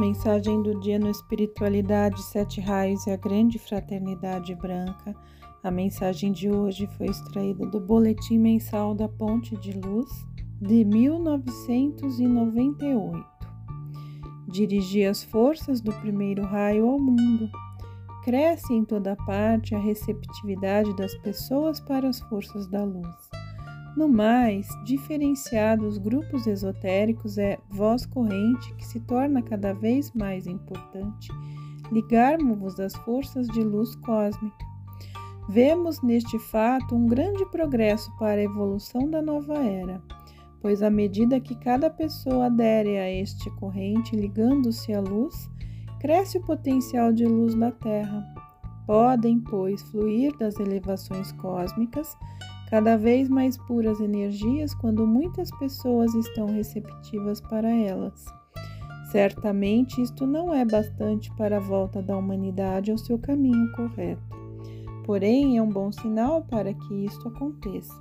Mensagem do dia no Espiritualidade, Sete Raios e a Grande Fraternidade Branca. A mensagem de hoje foi extraída do Boletim Mensal da Ponte de Luz de 1998. Dirigir as forças do primeiro raio ao mundo. Cresce em toda parte a receptividade das pessoas para as forças da luz. No mais, diferenciado dos grupos esotéricos é voz corrente que se torna cada vez mais importante ligarmos-vos às forças de luz cósmica. Vemos neste fato um grande progresso para a evolução da nova era, pois à medida que cada pessoa adere a este corrente ligando-se à luz, cresce o potencial de luz da Terra. Podem, pois, fluir das elevações cósmicas cada vez mais puras energias quando muitas pessoas estão receptivas para elas. Certamente isto não é bastante para a volta da humanidade ao seu caminho correto. Porém, é um bom sinal para que isto aconteça.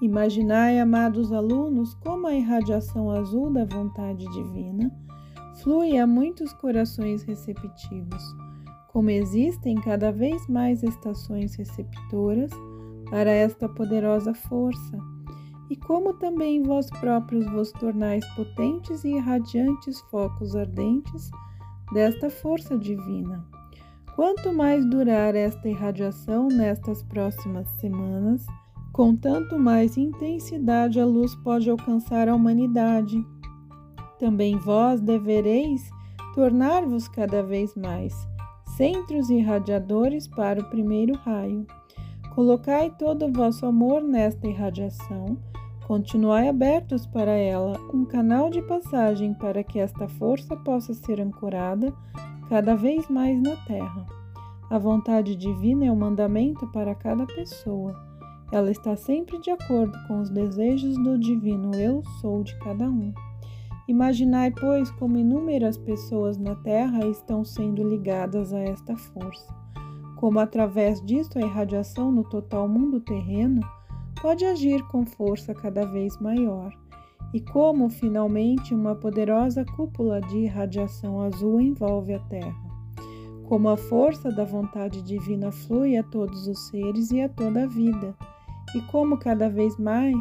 Imaginai, amados alunos, como a irradiação azul da vontade divina flui a muitos corações receptivos, como existem cada vez mais estações receptoras para esta poderosa força, e como também vós próprios vos tornais potentes e irradiantes focos ardentes desta força divina. Quanto mais durar esta irradiação nestas próximas semanas, com tanto mais intensidade a luz pode alcançar a humanidade. Também vós devereis tornar-vos cada vez mais centros irradiadores para o primeiro raio. Colocai todo o vosso amor nesta irradiação, continuai abertos para ela, um canal de passagem para que esta força possa ser ancorada cada vez mais na terra. A vontade divina é um mandamento para cada pessoa. Ela está sempre de acordo com os desejos do divino eu sou de cada um. Imaginai, pois, como inúmeras pessoas na terra estão sendo ligadas a esta força como através disto a irradiação no total mundo terreno pode agir com força cada vez maior, e como finalmente uma poderosa cúpula de irradiação azul envolve a Terra. Como a força da vontade divina flui a todos os seres e a toda a vida, e como cada vez mais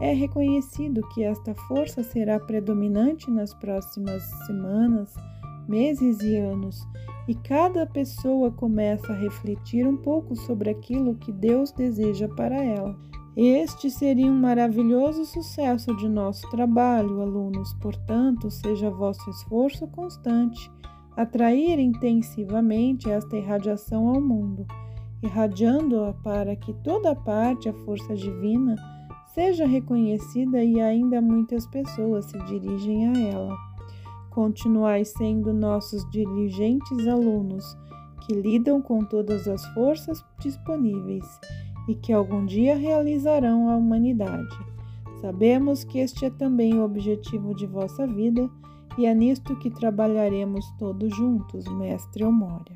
é reconhecido que esta força será predominante nas próximas semanas, meses e anos, e cada pessoa começa a refletir um pouco sobre aquilo que Deus deseja para ela. Este seria um maravilhoso sucesso de nosso trabalho, alunos. Portanto, seja vosso esforço constante atrair intensivamente esta irradiação ao mundo, irradiando-a para que toda parte a força divina seja reconhecida e ainda muitas pessoas se dirigem a ela. Continuai sendo nossos diligentes alunos, que lidam com todas as forças disponíveis e que algum dia realizarão a humanidade. Sabemos que este é também o objetivo de vossa vida e é nisto que trabalharemos todos juntos, Mestre Omória.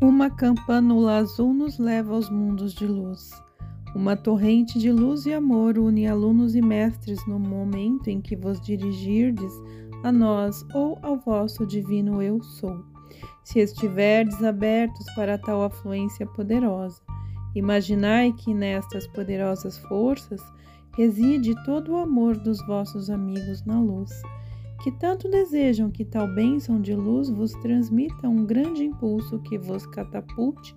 Uma campanula azul nos leva aos mundos de luz. Uma torrente de luz e amor une alunos e mestres no momento em que vos dirigirdes a nós ou ao vosso divino eu sou. Se estiverdes abertos para tal afluência poderosa, imaginai que nestas poderosas forças reside todo o amor dos vossos amigos na luz, que tanto desejam que tal bênção de luz vos transmita um grande impulso que vos catapulte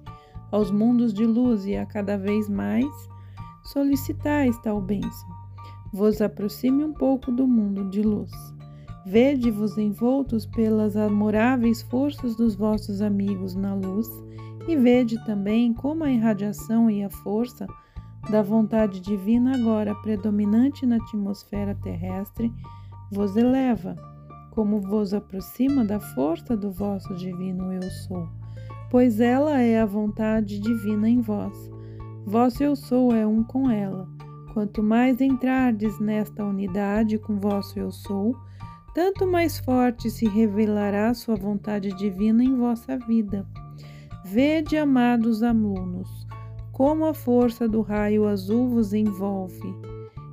aos mundos de luz e a cada vez mais solicitais tal bênção, vos aproxime um pouco do mundo de luz. Vede-vos envoltos pelas amoráveis forças dos vossos amigos na luz, e vede também como a irradiação e a força da vontade divina, agora predominante na atmosfera terrestre, vos eleva, como vos aproxima da força do vosso divino Eu Sou, pois ela é a vontade divina em vós. Vosso Eu Sou é um com ela. Quanto mais entrardes nesta unidade com vosso Eu Sou, tanto mais forte se revelará sua vontade divina em vossa vida. Vede, amados alunos, como a força do raio azul vos envolve.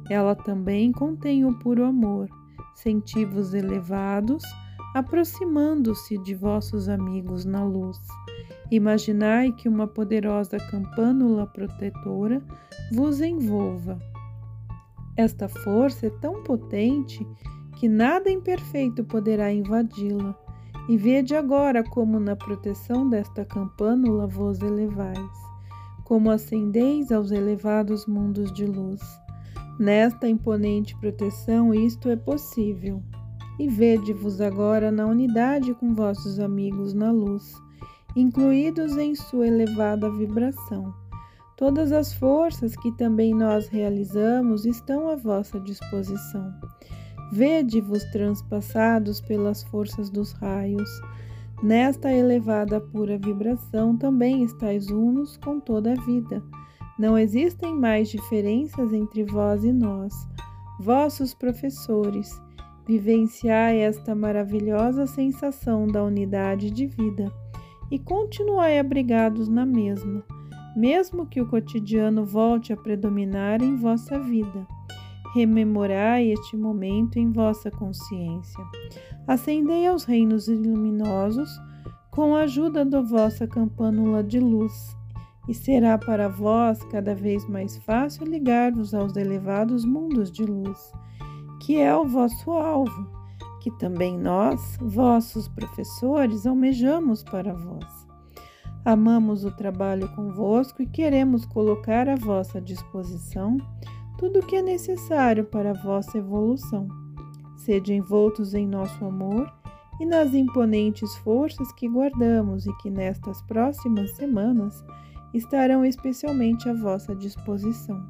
Ela também contém o puro amor, sentivos elevados, aproximando-se de vossos amigos na luz. Imaginai que uma poderosa campânula protetora vos envolva. Esta força é tão potente que nada imperfeito poderá invadi-la. E vede agora como na proteção desta campânula vos elevais, como ascendeis aos elevados mundos de luz. Nesta imponente proteção isto é possível. E vede-vos agora na unidade com vossos amigos na luz, incluídos em sua elevada vibração. Todas as forças que também nós realizamos estão à vossa disposição. Vede-vos transpassados pelas forças dos raios. Nesta elevada pura vibração também estáis unos com toda a vida. Não existem mais diferenças entre vós e nós, vossos professores. Vivenciai esta maravilhosa sensação da unidade de vida e continuai abrigados na mesma, mesmo que o cotidiano volte a predominar em vossa vida. Rememorai este momento em vossa consciência. Ascendei aos reinos luminosos com a ajuda da vossa campânula de luz, e será para vós cada vez mais fácil ligar-vos aos elevados mundos de luz, que é o vosso alvo, que também nós, vossos professores, almejamos para vós. Amamos o trabalho convosco e queremos colocar à vossa disposição tudo o que é necessário para a vossa evolução. Sede envoltos em nosso amor e nas imponentes forças que guardamos e que nestas próximas semanas estarão especialmente à vossa disposição.